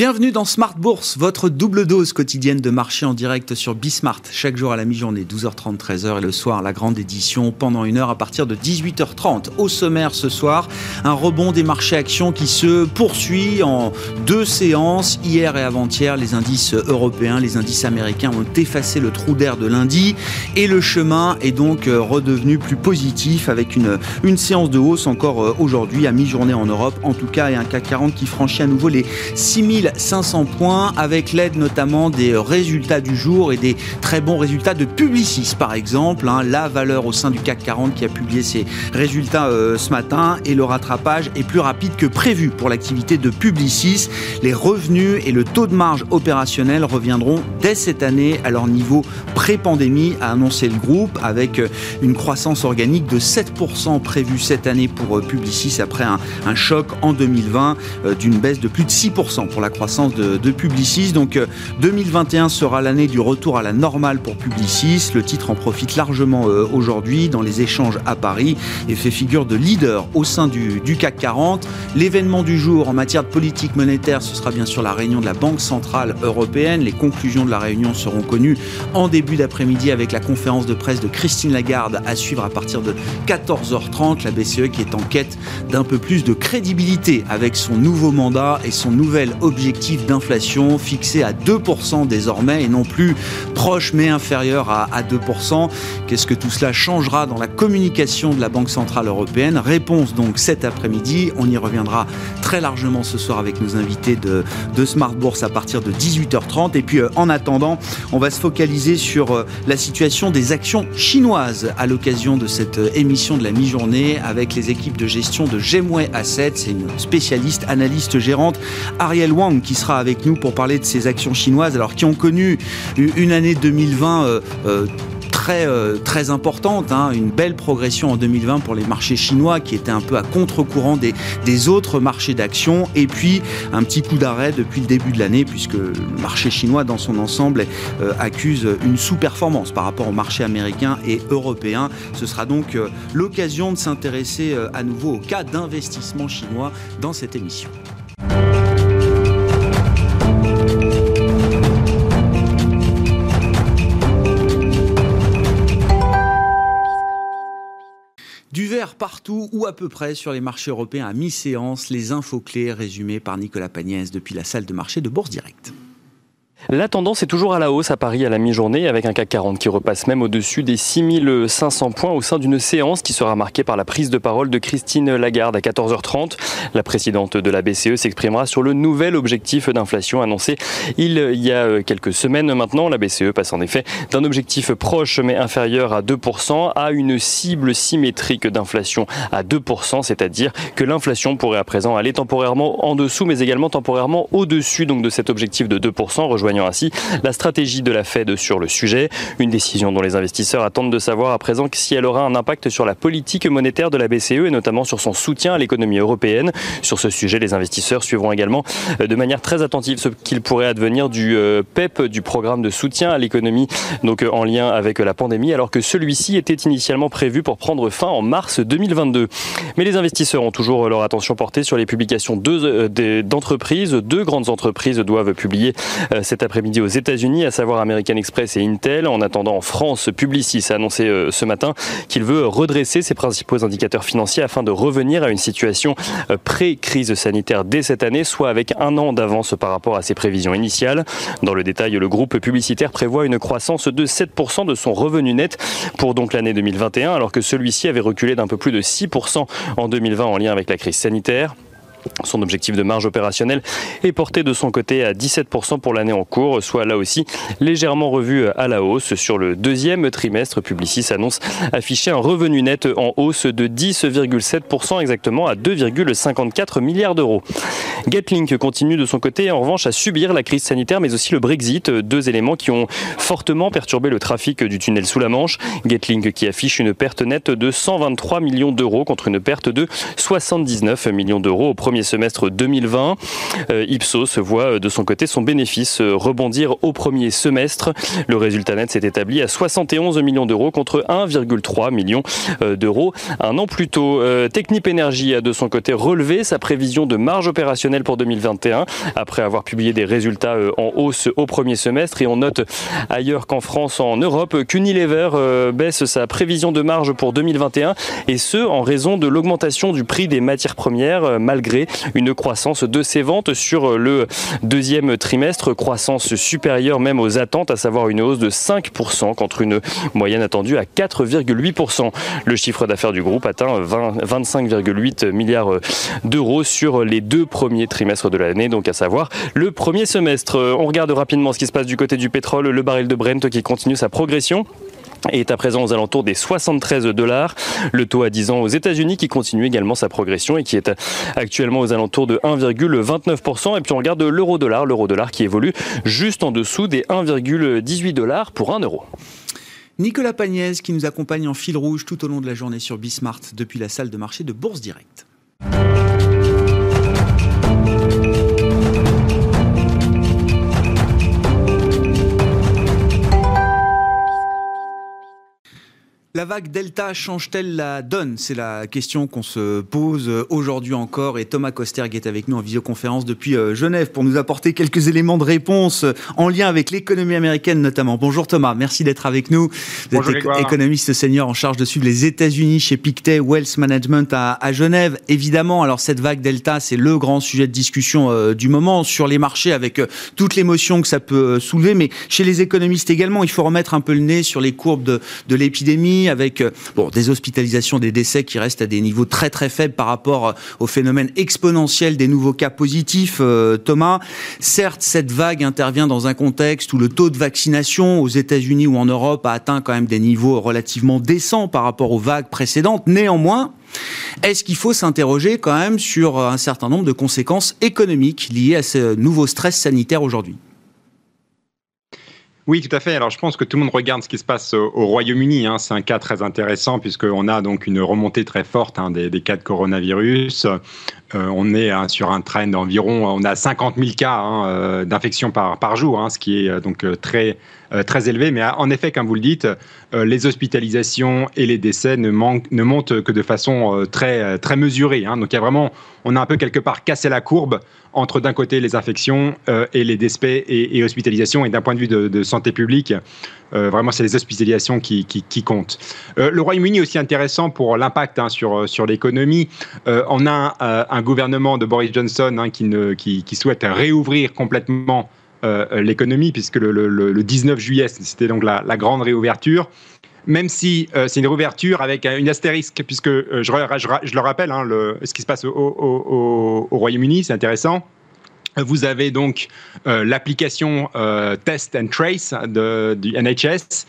Bienvenue dans Smart Bourse, votre double dose quotidienne de marché en direct sur Bismart. Chaque jour à la mi-journée, 12h30, 13h et le soir, la grande édition pendant une heure à partir de 18h30. Au sommaire ce soir, un rebond des marchés actions qui se poursuit en deux séances. Hier et avant-hier, les indices européens, les indices américains ont effacé le trou d'air de lundi et le chemin est donc redevenu plus positif avec une, une séance de hausse encore euh, aujourd'hui à mi-journée en Europe en tout cas et un CAC 40 qui franchit à nouveau les 6000 500 points avec l'aide notamment des résultats du jour et des très bons résultats de Publicis par exemple, hein. la valeur au sein du CAC 40 qui a publié ses résultats euh, ce matin et le rattrapage est plus rapide que prévu pour l'activité de Publicis. Les revenus et le taux de marge opérationnel reviendront dès cette année à leur niveau pré-pandémie, a annoncé le groupe, avec euh, une croissance organique de 7% prévue cette année pour euh, Publicis après un, un choc en 2020 d'une baisse de plus de 6% pour la croissance de, Publicis. Donc 2021 euh, sera l'année du retour à la normale pour Publicis. Le titre en profite largement euh, aujourd'hui dans les échanges à Paris et fait figure de leader au sein du, CAC 40. L'événement du jour en matière de politique monétaire, ce sera bien sûr la réunion de la Banque Centrale Européenne. Les conclusions de la réunion seront connues en début d'après-midi avec la conférence de presse de Christine Lagarde à suivre à partir de 14h30. La BCE qui est en quête d'un peu plus de crédibilité avec son nouveau mandat et son nouvel objectif objectif d'inflation fixé à 2% désormais et non plus proche mais inférieur à, 2%. Qu'est-ce que tout cela changera dans la communication de la Banque Centrale Européenne? Réponse donc cet après-midi. On y reviendra très largement ce soir avec nos invités de, de Smart Bourse à partir de 18h30. Et puis euh, en attendant, on va se focaliser sur euh, la situation des actions chinoises à l'occasion de cette euh, émission de la mi-journée avec les équipes de gestion de Gemway Assets. C'est une spécialiste, analyste gérante, Ariel Wang qui sera avec nous pour parler de ces actions chinoises, alors qui ont connu une année 2020 euh, euh, très, euh, très importante, hein. une belle progression en 2020 pour les marchés chinois qui étaient un peu à contre-courant des, des autres marchés d'actions et puis un petit coup d'arrêt depuis le début de l'année puisque le marché chinois dans son ensemble accuse une sous-performance par rapport au marché américain et européen. Ce sera donc l'occasion de s'intéresser à nouveau au cas d'investissement chinois dans cette émission. Partout ou à peu près sur les marchés européens à mi-séance, les infos clés résumées par Nicolas Pagnès depuis la salle de marché de Bourse Directe. La tendance est toujours à la hausse à Paris à la mi-journée avec un CAC 40 qui repasse même au-dessus des 6500 points au sein d'une séance qui sera marquée par la prise de parole de Christine Lagarde à 14h30. La présidente de la BCE s'exprimera sur le nouvel objectif d'inflation annoncé il y a quelques semaines maintenant. La BCE passe en effet d'un objectif proche mais inférieur à 2% à une cible symétrique d'inflation à 2%, c'est-à-dire que l'inflation pourrait à présent aller temporairement en dessous mais également temporairement au-dessus donc de cet objectif de 2%, rejoignant ainsi la stratégie de la Fed sur le sujet. Une décision dont les investisseurs attendent de savoir à présent si elle aura un impact sur la politique monétaire de la BCE et notamment sur son soutien à l'économie européenne. Sur ce sujet, les investisseurs suivront également euh, de manière très attentive ce qu'il pourrait advenir du PEP, euh, e du programme de soutien à l'économie, donc euh, en lien avec la pandémie, alors que celui-ci était initialement prévu pour prendre fin en mars 2022. Mais les investisseurs ont toujours leur attention portée sur les publications d'entreprises. Deux grandes entreprises doivent publier cette après-midi aux États-Unis, à savoir American Express et Intel. En attendant, en France, Publicis a annoncé euh, ce matin qu'il veut redresser ses principaux indicateurs financiers afin de revenir à une situation euh, pré-crise sanitaire dès cette année, soit avec un an d'avance par rapport à ses prévisions initiales. Dans le détail, le groupe publicitaire prévoit une croissance de 7% de son revenu net pour donc l'année 2021, alors que celui-ci avait reculé d'un peu plus de 6% en 2020 en lien avec la crise sanitaire. Son objectif de marge opérationnelle est porté de son côté à 17% pour l'année en cours, soit là aussi légèrement revu à la hausse. Sur le deuxième trimestre, Publicis annonce afficher un revenu net en hausse de 10,7% exactement à 2,54 milliards d'euros. Getlink continue de son côté en revanche à subir la crise sanitaire mais aussi le Brexit, deux éléments qui ont fortement perturbé le trafic du tunnel sous la Manche. Getlink qui affiche une perte nette de 123 millions d'euros contre une perte de 79 millions d'euros au premier semestre 2020. Ipsos voit de son côté son bénéfice rebondir au premier semestre. Le résultat net s'est établi à 71 millions d'euros contre 1,3 million d'euros un an plus tôt. Technip Energy a de son côté relevé sa prévision de marge opérationnelle pour 2021 après avoir publié des résultats en hausse au premier semestre et on note ailleurs qu'en France, en Europe, qu'Unilever euh, baisse sa prévision de marge pour 2021 et ce en raison de l'augmentation du prix des matières premières euh, une croissance de ses ventes sur le deuxième trimestre, croissance supérieure même aux attentes, à savoir une hausse de 5% contre une moyenne attendue à 4,8%. Le chiffre d'affaires du groupe atteint 25,8 milliards d'euros sur les deux premiers trimestres de l'année, donc à savoir le premier semestre. On regarde rapidement ce qui se passe du côté du pétrole, le baril de Brent qui continue sa progression est à présent aux alentours des 73 dollars. Le taux à 10 ans aux États-Unis qui continue également sa progression et qui est actuellement aux alentours de 1,29%. Et puis on regarde l'euro-dollar, l'euro-dollar qui évolue juste en dessous des 1,18 dollars pour 1 euro. Nicolas Pagnès qui nous accompagne en fil rouge tout au long de la journée sur Bismart depuis la salle de marché de Bourse Direct. La vague Delta change-t-elle la donne? C'est la question qu'on se pose aujourd'hui encore. Et Thomas Kosterg est avec nous en visioconférence depuis euh, Genève pour nous apporter quelques éléments de réponse en lien avec l'économie américaine notamment. Bonjour Thomas, merci d'être avec nous. Vous Bonjour êtes économiste senior en charge de suivre les États-Unis chez Pictet Wealth Management à, Genève. Évidemment, alors cette vague Delta, c'est le grand sujet de discussion euh, du moment sur les marchés avec euh, toute l'émotion que ça peut soulever. Mais chez les économistes également, il faut remettre un peu le nez sur les courbes de, de l'épidémie avec euh, des hospitalisations, des décès qui restent à des niveaux très très faibles par rapport euh, au phénomène exponentiel des nouveaux cas positifs. Euh, Thomas, certes, cette vague intervient dans un contexte où le taux de vaccination aux États-Unis ou en Europe a atteint quand même des niveaux relativement décents par rapport aux vagues précédentes. Néanmoins, est-ce qu'il faut s'interroger quand même sur un certain nombre de conséquences économiques liées à ce nouveau stress sanitaire aujourd'hui? Oui, tout à fait. Alors, je pense que tout le monde regarde ce qui se passe au, Royaume-Uni. Hein. C'est un cas très intéressant puisqu'on a donc une remontée très forte hein, des, cas de coronavirus. Euh, on est hein, sur un trend d'environ, on a 50 000 cas euh, d'infection par, jour, ce qui est euh, donc très très élevé. Mais en effet, comme vous le dites, les hospitalisations et les décès ne, montent que de façon très, très mesurée. Hein. Donc il y a vraiment, on a un peu quelque part cassé la courbe entre d'un côté les infections et les décès et, hospitalisations. Et d'un point de vue de, santé publique, vraiment, c'est les hospitalisations qui, comptent. le Royaume-Uni aussi intéressant pour l'impact hein, sur, sur l'économie. on a un, gouvernement de Boris Johnson hein, qui, souhaite réouvrir complètement euh, l'économie, puisque le, 19 juillet, c'était donc la, grande réouverture même si euh, c'est une réouverture avec une astérisque, puisque euh, je, le rappelle, hein, ce qui se passe au, Royaume-Uni, c'est intéressant. Vous avez donc l'application Test and Trace de, du NHS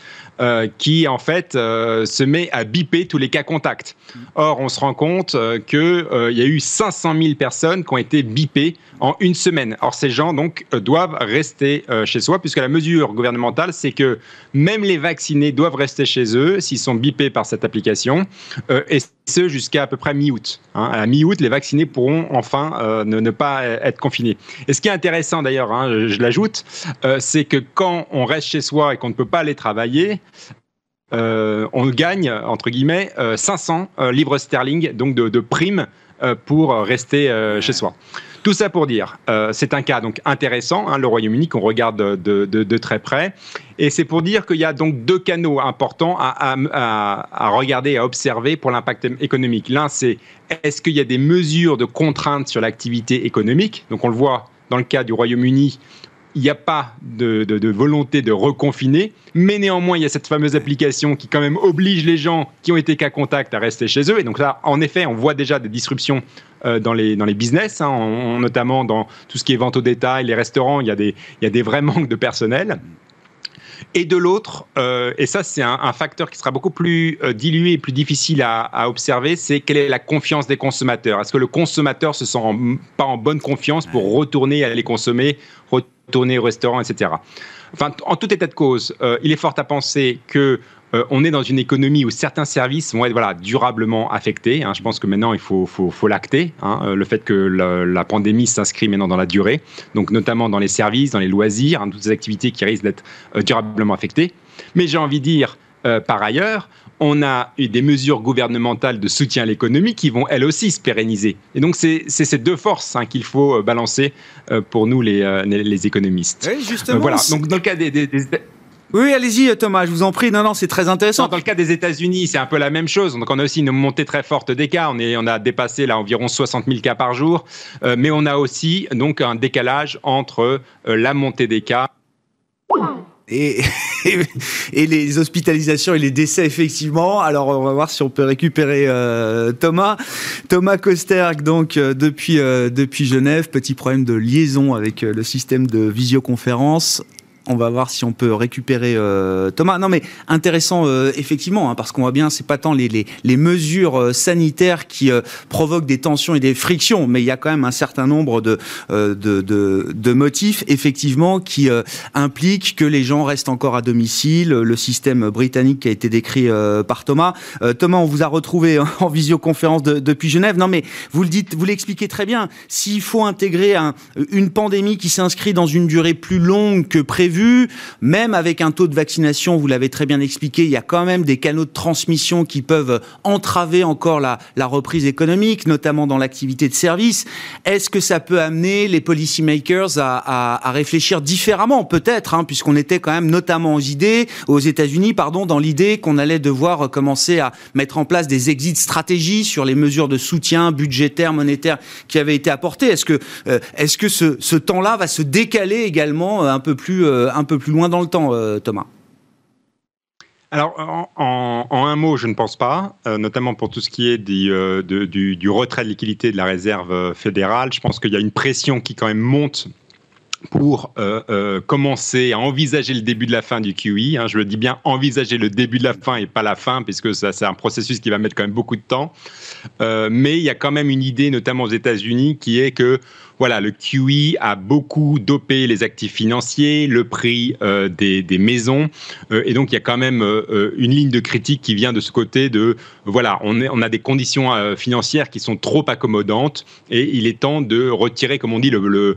qui en fait se met à biper tous les cas contacts. Or, on se rend compte qu'il y a eu 500 000 personnes qui ont été bipées en une semaine. Or, ces gens donc euh, doivent rester euh, chez soi, puisque la mesure gouvernementale, c'est que même les vaccinés doivent rester chez eux s'ils sont bipés par cette application, euh, et ce jusqu'à à peu près mi-août. Hein. À mi-août, les vaccinés pourront enfin ne, pas être confinés. Et ce qui est intéressant d'ailleurs, hein, je, l'ajoute, c'est que quand on reste chez soi et qu'on ne peut pas aller travailler, on gagne, entre guillemets, 500 livres sterling donc de, de primes pour rester chez soi. Tout ça pour dire, euh, c'est un cas donc intéressant, hein, le Royaume-Uni qu'on regarde de, très près, et c'est pour dire qu'il y a donc deux canaux importants à, à regarder, à observer pour l'impact économique. L'un, c'est est-ce qu'il y a des mesures de contrainte sur l'activité économique? Donc on le voit dans le cas du Royaume-Uni, il n'y a pas de, volonté de reconfiner, mais néanmoins, il y a cette fameuse application qui quand même oblige les gens qui ont été cas contact à rester chez eux. Et donc là, en effet, on voit déjà des disruptions euh, dans, les, dans les business, hein, notamment dans tout ce qui est vente au détail, les restaurants, il y a des, il y a des vrais manques de personnel. Et de l'autre, euh, et ça c'est un, facteur qui sera beaucoup plus euh, dilué et plus difficile à, observer, c'est quelle est la confiance des consommateurs. Est-ce que le consommateur se sent pas en bonne confiance pour retourner aller consommer, retourner au restaurant, etc. Enfin, en tout état de cause, euh, il est fort à penser que on est dans une économie où certains services vont être voilà, durablement affectés. Hein. Je pense que maintenant, il faut, faut, faut l'acter, hein, le fait que la, pandémie s'inscrit maintenant dans la durée, donc notamment dans les services, dans les loisirs, hein, toutes ces activités qui risquent d'être durablement affectées. Mais j'ai envie de dire, par ailleurs, on a eu des mesures gouvernementales de soutien à l'économie qui vont elles aussi se pérenniser. Et donc c'est ces deux forces hein, qu'il faut euh, balancer euh, pour nous les, euh, les économistes. Oui, justement. voilà. Donc dans le cas des, oui, allez-y Thomas, je vous en prie. Non, non, c'est très intéressant. dans le cas des États-Unis, c'est un peu la même chose. Donc on a aussi une montée très forte des cas. On, est, on a dépassé là environ 60 000 cas par jour, mais on a aussi donc un décalage entre la montée des cas et, et, les hospitalisations et les décès effectivement. Alors on va voir si on peut récupérer euh, Thomas. Thomas Kosterk donc euh, depuis euh, depuis Genève, petit problème de liaison avec le système de visioconférence. On va voir si on peut récupérer euh, Thomas. Non, mais intéressant euh, effectivement, hein, parce qu'on voit bien, c'est pas tant les, mesures euh, sanitaires qui provoquent des tensions et des frictions, mais il y a quand même un certain nombre de motifs effectivement qui impliquent que les gens restent encore à domicile. Le système britannique qui a été décrit par Thomas. Thomas, on vous a retrouvé en visioconférence depuis Genève. Non, mais vous le dites, vous l'expliquez très bien. S'il faut intégrer un, une pandémie qui s'inscrit dans une durée plus longue que prévu vu, même avec un taux de vaccination, vous l'avez très bien expliqué, il y a quand même des canaux de transmission qui peuvent entraver encore la, reprise économique, notamment dans l'activité de service. Est-ce que ça peut amener les policymakers à, à, réfléchir différemment, peut-être, hein, puisqu'on était quand même notamment aux idées, aux États-Unis, pardon, dans l'idée qu'on allait devoir commencer à mettre en place des exit stratégies sur les mesures de soutien budgétaire, monétaire qui avaient été apportées. Est-ce que, euh, est-ce que ce, temps-là va se décaler également un peu plus euh, un peu plus loin dans le temps, euh, Thomas alors, en, un mot, je ne pense pas, euh, notamment pour tout ce qui est du, retrait de liquidité de la réserve fédérale. Je pense qu'il y a une pression qui quand même monte pour commencer à envisager le début de la fin du QE. Hein. je le dis bien, envisager le début de la fin et pas la fin, puisque c'est un processus qui va mettre quand même beaucoup de temps. mais il y a quand même une idée, notamment aux États-Unis, qui est que voilà, le QE a beaucoup dopé les actifs financiers, le prix euh, des, maisons, euh, et donc il y a quand même euh, une ligne de critique qui vient de ce côté de voilà, on, a des conditions financières qui sont trop accommodantes, et il est temps de retirer, comme on dit, le,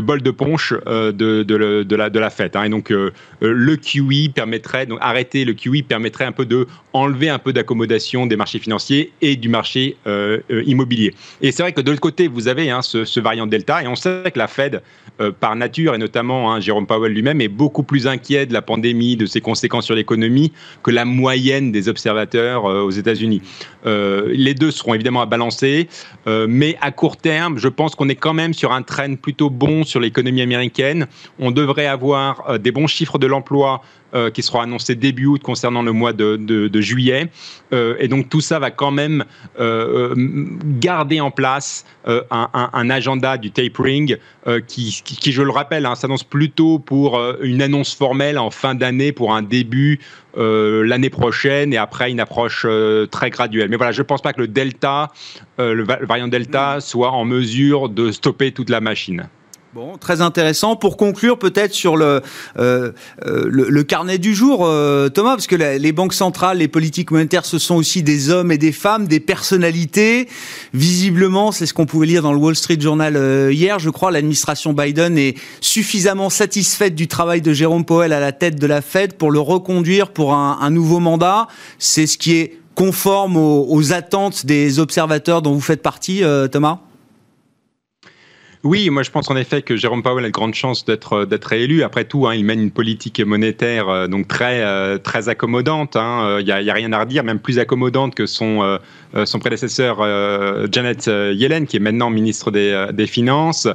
bol de punch de, la, de fête. Hein. Et donc le QE permettrait, donc arrêter le QE permettrait un peu de enlever un peu d'accommodation des marchés financiers et du marché immobilier. Et c'est vrai que de l'autre côté, vous avez hein, ce variant Delta. Et on sait que la Fed, euh, par nature, et notamment hein, Jérôme Powell lui-même, est beaucoup plus inquiet de la pandémie, de ses conséquences sur l'économie, que la moyenne des observateurs euh, aux États-Unis. Euh, les deux seront évidemment à balancer, mais à court terme, je pense qu'on est quand même sur un train plutôt bon sur l'économie américaine. On devrait avoir des bons chiffres de l'emploi euh, qui seront annoncés début août concernant le mois de, juillet. Euh, et donc tout ça va quand même euh, garder en place un, agenda du tapering qui, je le rappelle, hein, s'annonce plutôt pour une annonce formelle en fin d'année pour un début l'année prochaine et après une approche très graduelle. Mais voilà, je ne pense pas que le Delta, le variant Delta, mm. soit en mesure de stopper toute la machine. Bon, très intéressant. Pour conclure, peut-être sur le, euh, euh, le, carnet du jour, euh, Thomas, parce que les banques centrales, les politiques monétaires, ce sont aussi des hommes et des femmes, des personnalités. Visiblement, c'est ce qu'on pouvait lire dans le Wall Street Journal hier. Je crois l'administration Biden est suffisamment satisfaite du travail de Jérôme Powell à la tête de la Fed pour le reconduire pour un, un nouveau mandat. C'est ce qui est conforme aux, aux, attentes des observateurs dont vous faites partie, Thomas? Oui, moi je pense en effet que Jérôme Powell a de grandes chances d'être euh, d'être réélu. Après tout, hein, il mène une politique monétaire euh, donc très euh, accommodante. Il hein. n'y a, y a, rien à redire, même plus accommodante que son son prédécesseur Janet Yellen, qui est maintenant ministre des, Finances.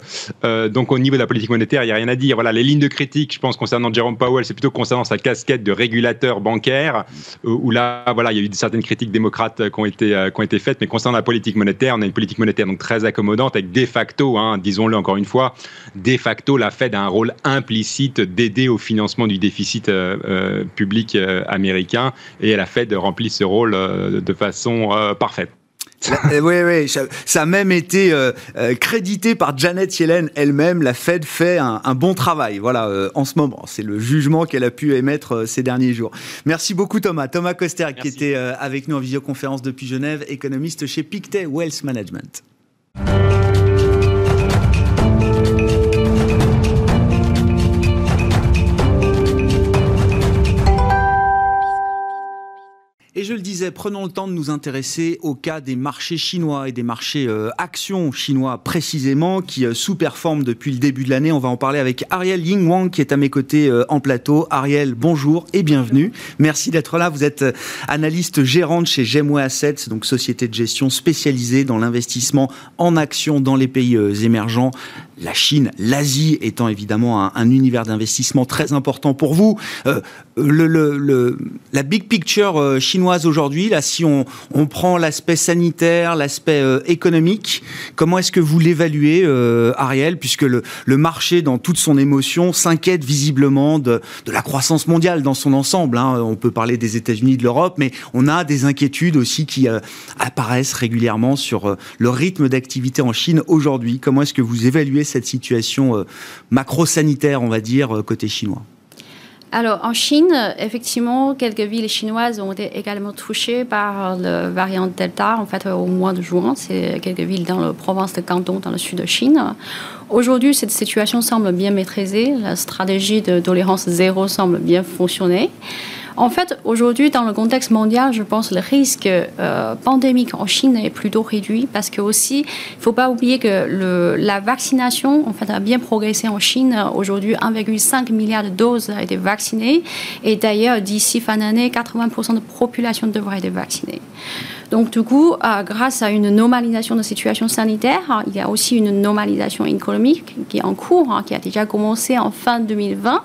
donc au niveau de la politique monétaire, il n'y a rien à dire. Voilà, les lignes de critique, je pense concernant Jérôme Powell, c'est plutôt concernant sa casquette de régulateur bancaire, où là, voilà, il y a eu certaines critiques démocrates qui ont été qui ont été faites, mais concernant la politique monétaire, on a une politique monétaire donc très accommodante avec de facto, hein, disons-le encore une fois, de facto, la Fed a un rôle implicite d'aider au financement du déficit euh, euh, public euh, américain et la Fed remplit ce rôle de façon parfaite. oui, oui, ça, a même été euh, euh, crédité par Janet Yellen elle-même. La Fed fait un, bon travail, voilà, euh, en ce moment. C'est le jugement qu'elle a pu émettre ces derniers jours. Merci beaucoup Thomas. Thomas Coster qui était avec nous en visioconférence depuis Genève, économiste chez Pictet Wealth Management. Je le disais, prenons le temps de nous intéresser au cas des marchés chinois et des marchés euh, actions chinois précisément qui euh, sous-performent depuis le début de l'année. On va en parler avec Ariel Ying Wang qui est à mes côtés euh, en plateau. Ariel, bonjour et bienvenue. Merci d'être là. Vous êtes analyste gérante chez Gemway Assets, donc société de gestion spécialisée dans l'investissement en actions dans les pays émergents la Chine, l'Asie étant évidemment un, univers d'investissement très important pour vous. La big picture euh, aujourd'hui, là, si on, prend l'aspect sanitaire, l'aspect euh, économique, comment est-ce que vous l'évaluez, Ariel, puisque le, marché, dans toute son émotion, s'inquiète visiblement de, la croissance mondiale dans son ensemble. Hein. On peut parler des États-Unis, de l'Europe, mais on a des inquiétudes aussi qui apparaissent régulièrement sur le rythme d'activité en Chine aujourd'hui. Comment est-ce que vous évaluez cette situation euh, macro-sanitaire, on va dire, euh, côté chinois? Alors, en Chine, effectivement, quelques villes chinoises ont été également touchées par le variant Delta, en fait, au mois de juin. C'est quelques villes dans la province de Canton, dans le sud de Chine. Aujourd'hui, cette situation semble bien maîtrisée. La stratégie de tolérance zéro semble bien fonctionner. En fait, aujourd'hui, dans le contexte mondial, je pense que le risque euh, pandémique en Chine est plutôt réduit parce que aussi, il ne faut pas oublier que la vaccination en fait, a bien progressé en Chine. Aujourd'hui, 1,5 milliard de doses a été vaccinées. Et d'ailleurs, d'ici fin d'année, 80% de la population devrait être vaccinée. Donc, du coup, euh, grâce à une normalisation de la situation sanitaire, il y a aussi une normalisation économique qui est en cours, hein, qui a déjà commencé en fin 2020.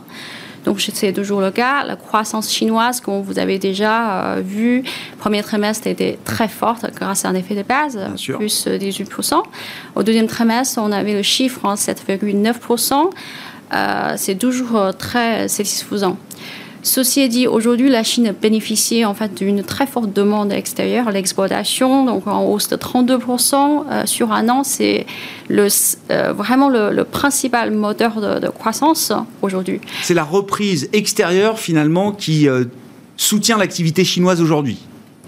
Donc c'est toujours le cas. La croissance chinoise, comme vous avez déjà euh, vu, premier trimestre était très forte grâce à un effet de base, plus 18%. Au deuxième trimestre, on avait le chiffre en 7,9%. Euh, c'est toujours euh, très satisfaisant. Ceci dit, aujourd'hui, la Chine bénéficie en fait d'une très forte demande extérieure, l'exportation, donc en hausse de 32% euh, sur un an, c'est euh, vraiment le, principal moteur de, croissance aujourd'hui. C'est la reprise extérieure finalement qui euh, soutient l'activité chinoise aujourd'hui.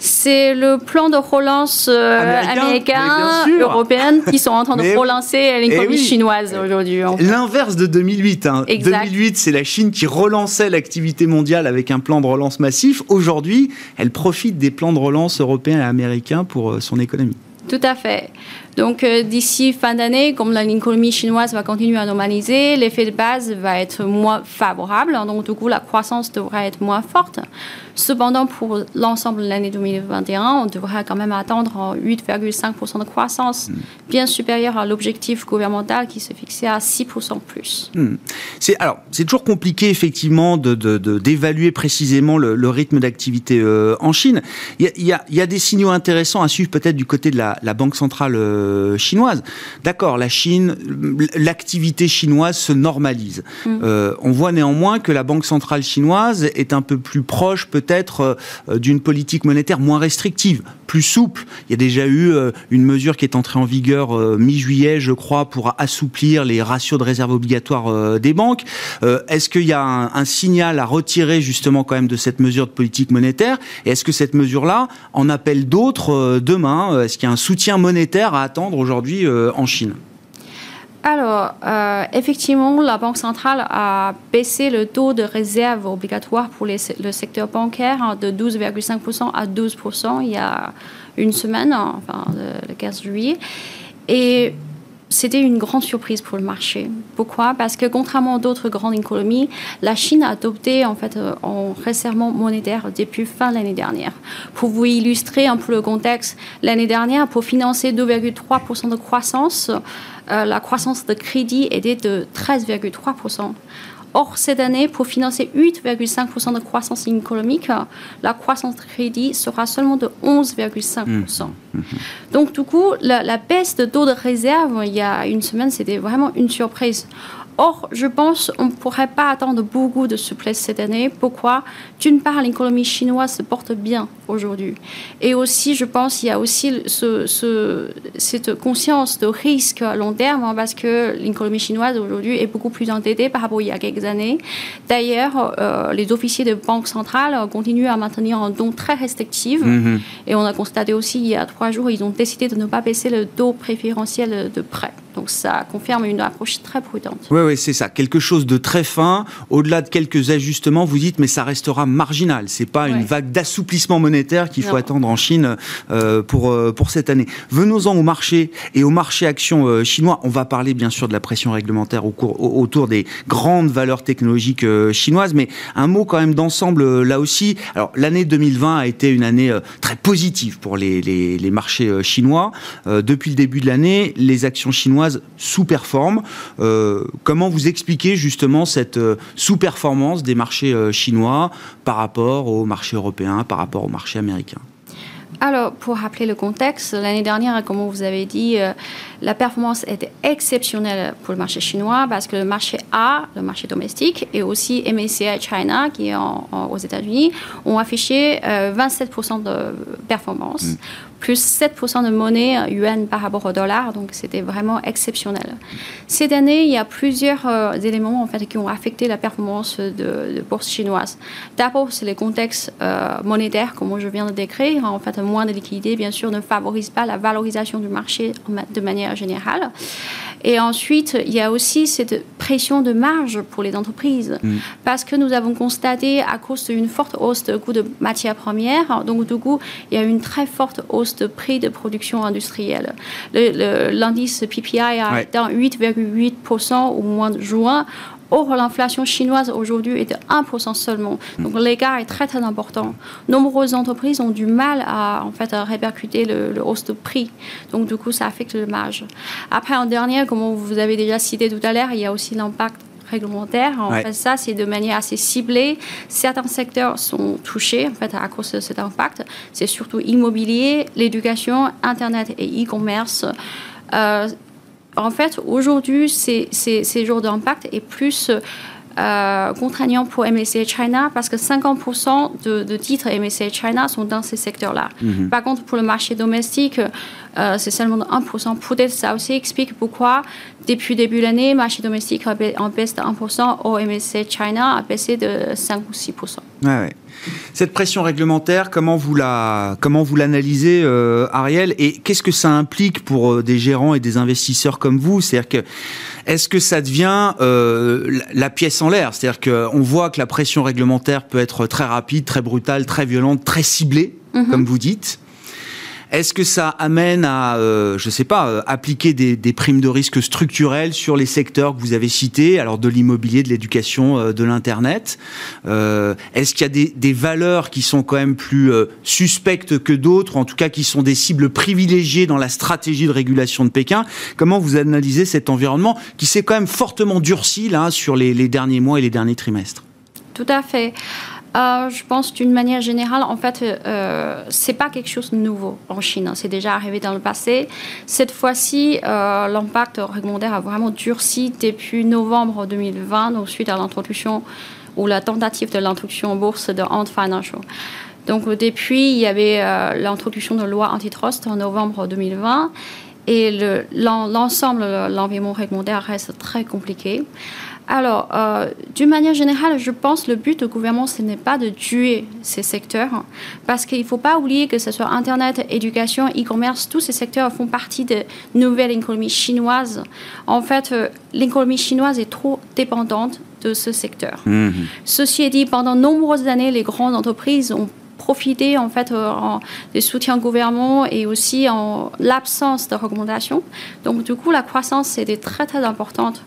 C'est le plan de relance euh, américain, européen qui sont en train de relancer l'économie eh chinoise aujourd'hui. L'inverse de 2008. 2008, hein. c'est la Chine qui relançait l'activité mondiale avec un plan de relance massif. Aujourd'hui, elle profite des plans de relance européens et américains pour euh, son économie. Tout à fait. Donc euh, d'ici fin d'année, comme l'économie chinoise va continuer à normaliser, l'effet de base va être moins favorable. Donc du coup, la croissance devrait être moins forte. Cependant, pour l'ensemble de l'année 2021, on devrait quand même attendre 8,5% de croissance, hmm. bien supérieure à l'objectif gouvernemental qui se fixait à 6% plus. Hmm. C'est alors c'est toujours compliqué effectivement de, d'évaluer précisément le, rythme d'activité euh, en Chine. Il y, a, il, y a, des signaux intéressants à suivre peut-être du côté de la, banque centrale euh, chinoise. D'accord, la Chine, l'activité chinoise se normalise. Hmm. Euh, on voit néanmoins que la banque centrale chinoise est un peu plus proche peut peut-être euh, d'une politique monétaire moins restrictive, plus souple. Il y a déjà eu euh, une mesure qui est entrée en vigueur mi-juillet, je crois, pour assouplir les ratios de réserve obligatoires des banques. Est-ce qu'il y a un, signal à retirer justement quand même de cette mesure de politique monétaire? Et est-ce que cette mesure-là en appelle d'autres demain? Est-ce qu'il y a un soutien monétaire à attendre aujourd'hui en Chine alors, euh, effectivement, la Banque centrale a baissé le taux de réserve obligatoire pour le secteur bancaire de 12,5% à 12% il y a une semaine, enfin le 15 juillet. Et c'était une grande surprise pour le marché. Pourquoi? Parce que contrairement à d'autres grandes économies, la Chine a adopté en fait euh, un resserrement monétaire depuis fin de l'année dernière. Pour vous illustrer un peu le contexte, l'année dernière, pour financer 2,3% de croissance, euh, la croissance de crédit était de 13,3%. Or, cette année, pour financer 8,5% de croissance économique, la croissance de crédit sera seulement de 11,5%. Mmh. Donc, du coup, la, la baisse de taux de réserve il y a une semaine, c'était vraiment une surprise. Or, je pense qu'on ne pourrait pas attendre beaucoup de souplesse cette année. Pourquoi? D'une part, l'économie chinoise se porte bien aujourd'hui. Et aussi, je pense qu'il y a aussi ce, cette conscience de risque à long terme hein, parce que l'économie chinoise aujourd'hui est beaucoup plus endettée par rapport à il y a quelques années. D'ailleurs, euh, les officiers de banque centrale continuent à maintenir un don très restrictif. Mm-hmm. Et on a constaté aussi il y a trois jours, ils ont décidé de ne pas baisser le taux préférentiel de prêt. Donc ça confirme une approche très prudente. Oui, oui, c'est ça. Quelque chose de très fin. Au-delà de quelques ajustements, vous dites, mais ça restera marginal. C'est pas une vague d'assouplissement monétaire qu'il faut attendre en Chine euh, pour, euh, pour cette année. Venons-en au marché et au marché action euh, chinois. On va parler bien sûr de la pression réglementaire au cours, autour des grandes valeurs technologiques chinoises, mais un mot quand même d'ensemble là aussi. Alors l'année 2020 a été une année très positive pour les, les, les marchés chinois. depuis le début de l'année, les actions chinoises sous-performe. Euh, comment vous expliquez justement cette euh, sous-performance des marchés euh, chinois par rapport aux marchés européens, par rapport aux marchés américains alors, pour rappeler le contexte, l'année dernière, comme vous avez dit, la performance était exceptionnelle pour le marché chinois parce que le marché A, le marché domestique, et aussi MSCI China, qui est aux États-Unis, ont affiché 27% de performance. Mm plus 7% de monnaie euh, yuan par rapport au dollar, donc c'était vraiment exceptionnel. Cette année, il y a plusieurs euh, éléments en fait, qui ont affecté la performance de, bourse chinoise. D'abord, c'est le contexte euh, monétaire, comme je viens de décrire. En fait, moins de liquidités, bien sûr, ne favorise pas la valorisation du marché de manière générale. Et ensuite, il y a aussi cette pression de marge pour les entreprises, mm. parce que nous avons constaté, à cause d'une forte hausse de coûts de matières premières, donc du coup, il y a une très forte hausse de prix de production industrielle. L'indice PPI a été 8,8% au mois de juin. Or, l'inflation chinoise aujourd'hui est de 1% seulement. Donc, l'écart est très, très important. Nombreuses entreprises ont du mal à, en fait, à répercuter le, hausse de prix. Donc, du coup, ça affecte le marge. Après, en dernier, comme vous avez déjà cité tout à l'heure, il y a aussi l'impact réglementaire. En fait, ça, c'est de manière assez ciblée. Certains secteurs sont touchés, en fait, à cause de cet impact. C'est surtout immobilier, l'éducation, Internet et e-commerce. Euh, en fait, aujourd'hui, ces, ces, jours d'impact est plus euh, contraignant pour MSCI China parce que 50% de, titres MSCI China sont dans ces secteurs-là. Mhm. Par contre, pour le marché domestique, euh, c'est seulement 1%. Peut-être ça aussi explique pourquoi, depuis début de l'année, le marché domestique en baisse de 1%, au MSCI China a baissé de 5 ou 6%. ouais. Cette pression réglementaire, comment vous la, comment vous l'analysez, euh, Ariel, et qu'est-ce que ça implique pour euh, des gérants et des investisseurs comme vous? C'est-à-dire que est-ce que ça devient euh, la pièce en l'air? C'est-à-dire qu'on voit que la pression réglementaire peut être très rapide, très brutale, très violente, très ciblée, mhm. comme vous dites. Est-ce que ça amène à, euh, je sais pas, euh, appliquer des, primes de risque structurelles sur les secteurs que vous avez cités, alors de l'immobilier, de l'éducation, euh, de l'internet Est-ce qu'il y a des, valeurs qui sont quand même plus suspectes que d'autres, en tout cas qui sont des cibles privilégiées dans la stratégie de régulation de Pékin? Comment vous analysez cet environnement qui s'est quand même fortement durci là sur les, les derniers mois et les derniers trimestres? Tout à fait. Euh, je pense d'une manière générale, en fait, euh, c'est pas quelque chose de nouveau en Chine. C'est déjà arrivé dans le passé. Cette fois-ci, euh, l'impact réglementaire a vraiment durci depuis novembre 2020, donc suite à l'introduction ou la tentative de l'introduction en bourse de Ant Financial. Donc depuis, il y avait euh, l'introduction de loi antitrust en novembre 2020 et l'ensemble de l'environnement réglementaire reste très compliqué. Alors, euh, d'une manière générale, je pense que le but du gouvernement, ce n'est pas de tuer ces secteurs, parce qu'il ne faut pas oublier que ce soit Internet, éducation, e-commerce, tous ces secteurs font partie de nouvelles économies chinoises. En fait, euh, l'économie chinoise est trop dépendante de ce secteur. Mmh. Ceci est dit, pendant nombreuses années, les grandes entreprises ont profiter en fait euh, des soutiens gouvernement et aussi en l'absence de recommandations. Donc du coup, la croissance était très très importante.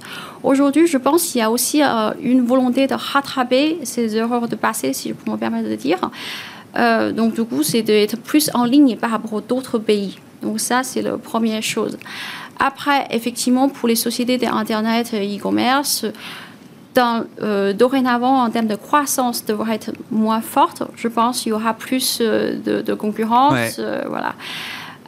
Aujourd'hui, je pense qu'il y a aussi euh, une volonté de rattraper ces erreurs de passé, si je peux me permettre de dire. Euh, donc du coup, c'est d'être plus en ligne par rapport à d'autres pays. Donc ça, c'est la première chose. Après, effectivement, pour les sociétés d'Internet et e-commerce, dorénavant, en termes de croissance, devrait être moins forte. Je pense qu'il y aura plus de, concurrence. voilà.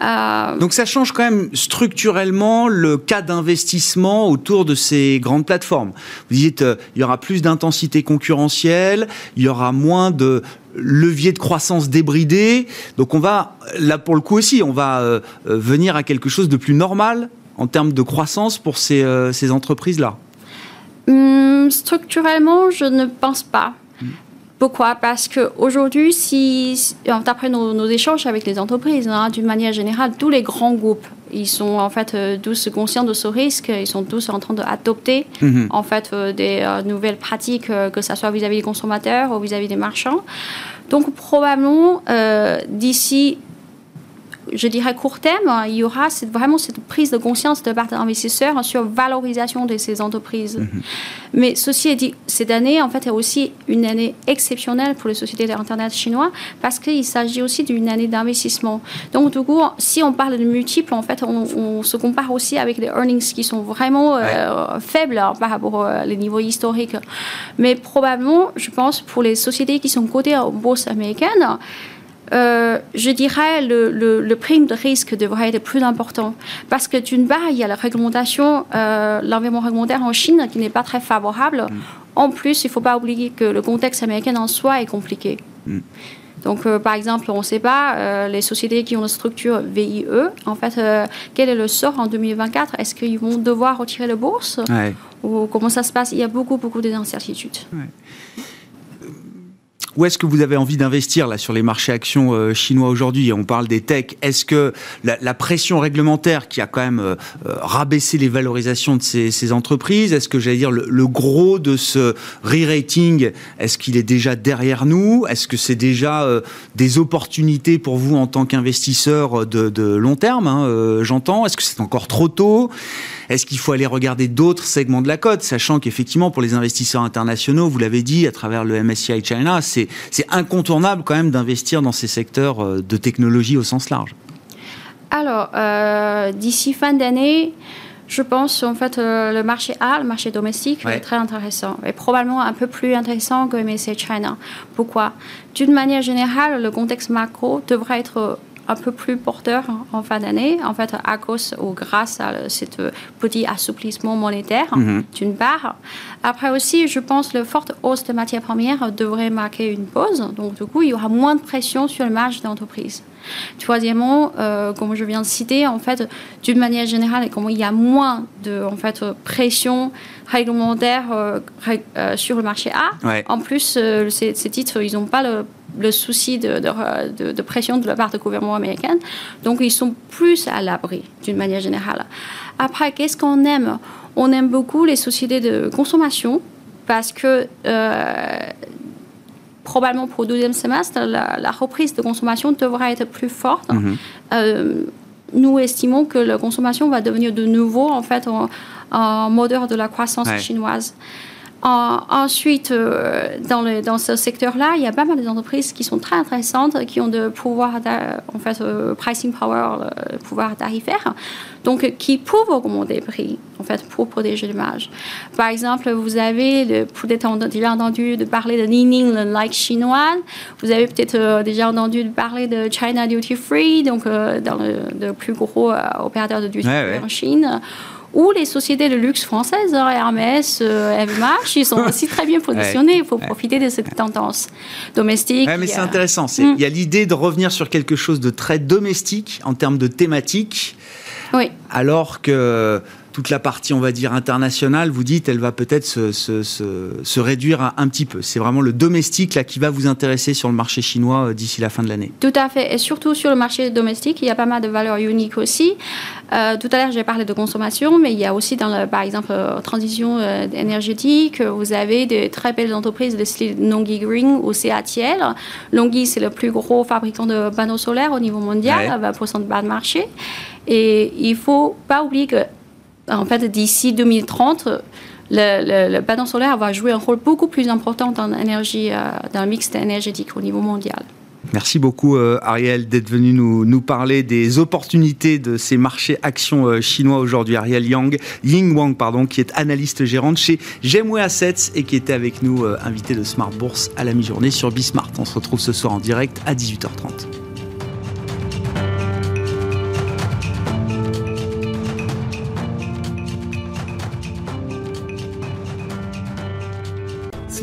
Euh, Donc ça change quand même structurellement le cas d'investissement autour de ces grandes plateformes. Vous dites, euh, il y aura plus d'intensité concurrentielle, il y aura moins de levier de croissance débridé. Donc on va, là pour le coup aussi, on va euh, venir à quelque chose de plus normal en termes de croissance pour ces, ces entreprises-là. Hum, structurellement, je ne pense pas. Pourquoi? Parce qu'aujourd'hui, si, d'après nos, échanges avec les entreprises, hein, d'une manière générale, tous les grands groupes, ils sont en fait euh, tous conscients de ce risque, ils sont tous en train d'adopter mhm. en fait euh, des euh, nouvelles pratiques, que ce soit vis-à-vis des consommateurs ou vis-à-vis des marchands. Donc probablement d'ici je dirais court terme, il y aura vraiment cette prise de conscience de part des investisseurs sur valorisation de ces entreprises. Mhm. Mais ceci est dit, cette année, en fait, est aussi une année exceptionnelle pour les sociétés d'Internet chinois parce qu'il s'agit aussi d'une année d'investissement. Donc, du coup, si on parle de multiples, en fait, on, se compare aussi avec les earnings qui sont vraiment euh, faibles hein, par rapport aux niveaux historiques. Mais probablement, je pense, pour les sociétés qui sont cotées en bourse américaine, euh, je dirais le, le, prime de risque devrait être plus important. Parce que d'une part, il y a la réglementation, euh, l'environnement réglementaire en Chine qui n'est pas très favorable. Mm. En plus, il ne faut pas oublier que le contexte américain en soi est compliqué. Mm. Donc, euh, par exemple, on ne sait pas, les sociétés qui ont une structure VIE, en fait, quel est le sort en 2024 Est-ce qu'ils vont devoir retirer le bourse? Ou comment ça se passe? Il y a beaucoup, beaucoup d'incertitudes. Où est-ce que vous avez envie d'investir là sur les marchés actions euh, chinois aujourd'hui? On parle des techs. Est-ce que la, pression réglementaire qui a quand même euh, euh, rabaissé les valorisations de ces, entreprises, est-ce que j'allais dire le, gros de ce re-rating, est-ce qu'il est déjà derrière nous? Est-ce que c'est déjà des opportunités pour vous en tant qu'investisseur de, long terme hein, J'entends? Est-ce que c'est encore trop tôt? Est-ce qu'il faut aller regarder d'autres segments de la cote, sachant qu'effectivement, pour les investisseurs internationaux, vous l'avez dit, à travers le MSCI China, c'est incontournable quand même d'investir dans ces secteurs euh, de technologie au sens large. Alors, euh, d'ici fin d'année, je pense en fait euh, le marché A, le marché domestique, est très intéressant et probablement un peu plus intéressant que MSCI China. Pourquoi? D'une manière générale, le contexte macro devrait être un peu plus porteur en fin d'année, en fait, à cause ou grâce à ce petit assouplissement monétaire, mhm. d'une part. Après aussi, je pense que la forte hausse de matières premières devrait marquer une pause. Donc, du coup, il y aura moins de pression sur le marge d'entreprise. Troisièmement, euh, comme je viens de citer, en fait, d'une manière générale, comme il y a moins de en fait, pression réglementaire euh, euh, sur le marché A, en plus, ces, ces, titres, ils n'ont pas le le souci de, de, pression de la part du gouvernement américain. Donc, ils sont plus à l'abri, d'une manière générale. Après, qu'est-ce qu'on aime? On aime beaucoup les sociétés de consommation parce que euh, probablement pour le deuxième semestre, la, reprise de consommation devrait être plus forte. Mm-hmm. Euh, nous estimons que la consommation va devenir de nouveau en fait un, moteur de la croissance chinoise ensuite, euh, dans, le, dans ce secteur-là, il y a pas mal d'entreprises qui sont très intéressantes, qui ont de pouvoir, en fait, euh, pricing power, le pouvoir tarifaire, donc qui peuvent augmenter les prix, en fait, pour protéger l'image. Par exemple, vous avez peut-être déjà entendu de parler de Nining, le like chinois. Vous avez peut-être euh, déjà entendu parler de China Duty Free, donc dans le, plus gros opérateur de duty free en Chine ou les sociétés de luxe françaises, Hermès, euh, LVMH, ils sont aussi très bien positionnés. Il faut profiter de cette tendance domestique. mais c'est intéressant. Hmm. Il y a l'idée de revenir sur quelque chose de très domestique en termes de thématique. Oui. Alors que toute la partie, on va dire, internationale, vous dites, elle va peut-être se, se, se, réduire un, petit peu. C'est vraiment le domestique là qui va vous intéresser sur le marché chinois euh, d'ici la fin de l'année. Tout à fait. Et surtout sur le marché domestique, il y a pas mal de valeurs uniques aussi. Euh, tout à l'heure, j'ai parlé de consommation, mais il y a aussi, dans le, par exemple, euh, transition énergétique, vous avez de très belles entreprises de style Longi Green ou CATL. Longi, c'est le plus gros fabricant de panneaux solaires au niveau mondial, ouais. 20% de bas de marché. Et il ne faut pas oublier que en fait, d'ici 2030, le, panneau solaire va jouer un rôle beaucoup plus important dans, l'énergie, euh, dans le mix énergétique au niveau mondial. Merci beaucoup euh, Ariel d'être venu nous, parler des opportunités de ces marchés actions euh, chinois aujourd'hui. Ariel Yang, Ying Wang, pardon, qui est analyste gérante chez Gemway Assets et qui était avec nous, invité de Smart Bourse à la mi-journée sur Bismart. On se retrouve ce soir en direct à 18h30.